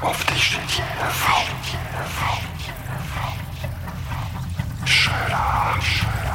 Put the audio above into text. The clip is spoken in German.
Auf dich steht jede Frau. Schöner, schöner.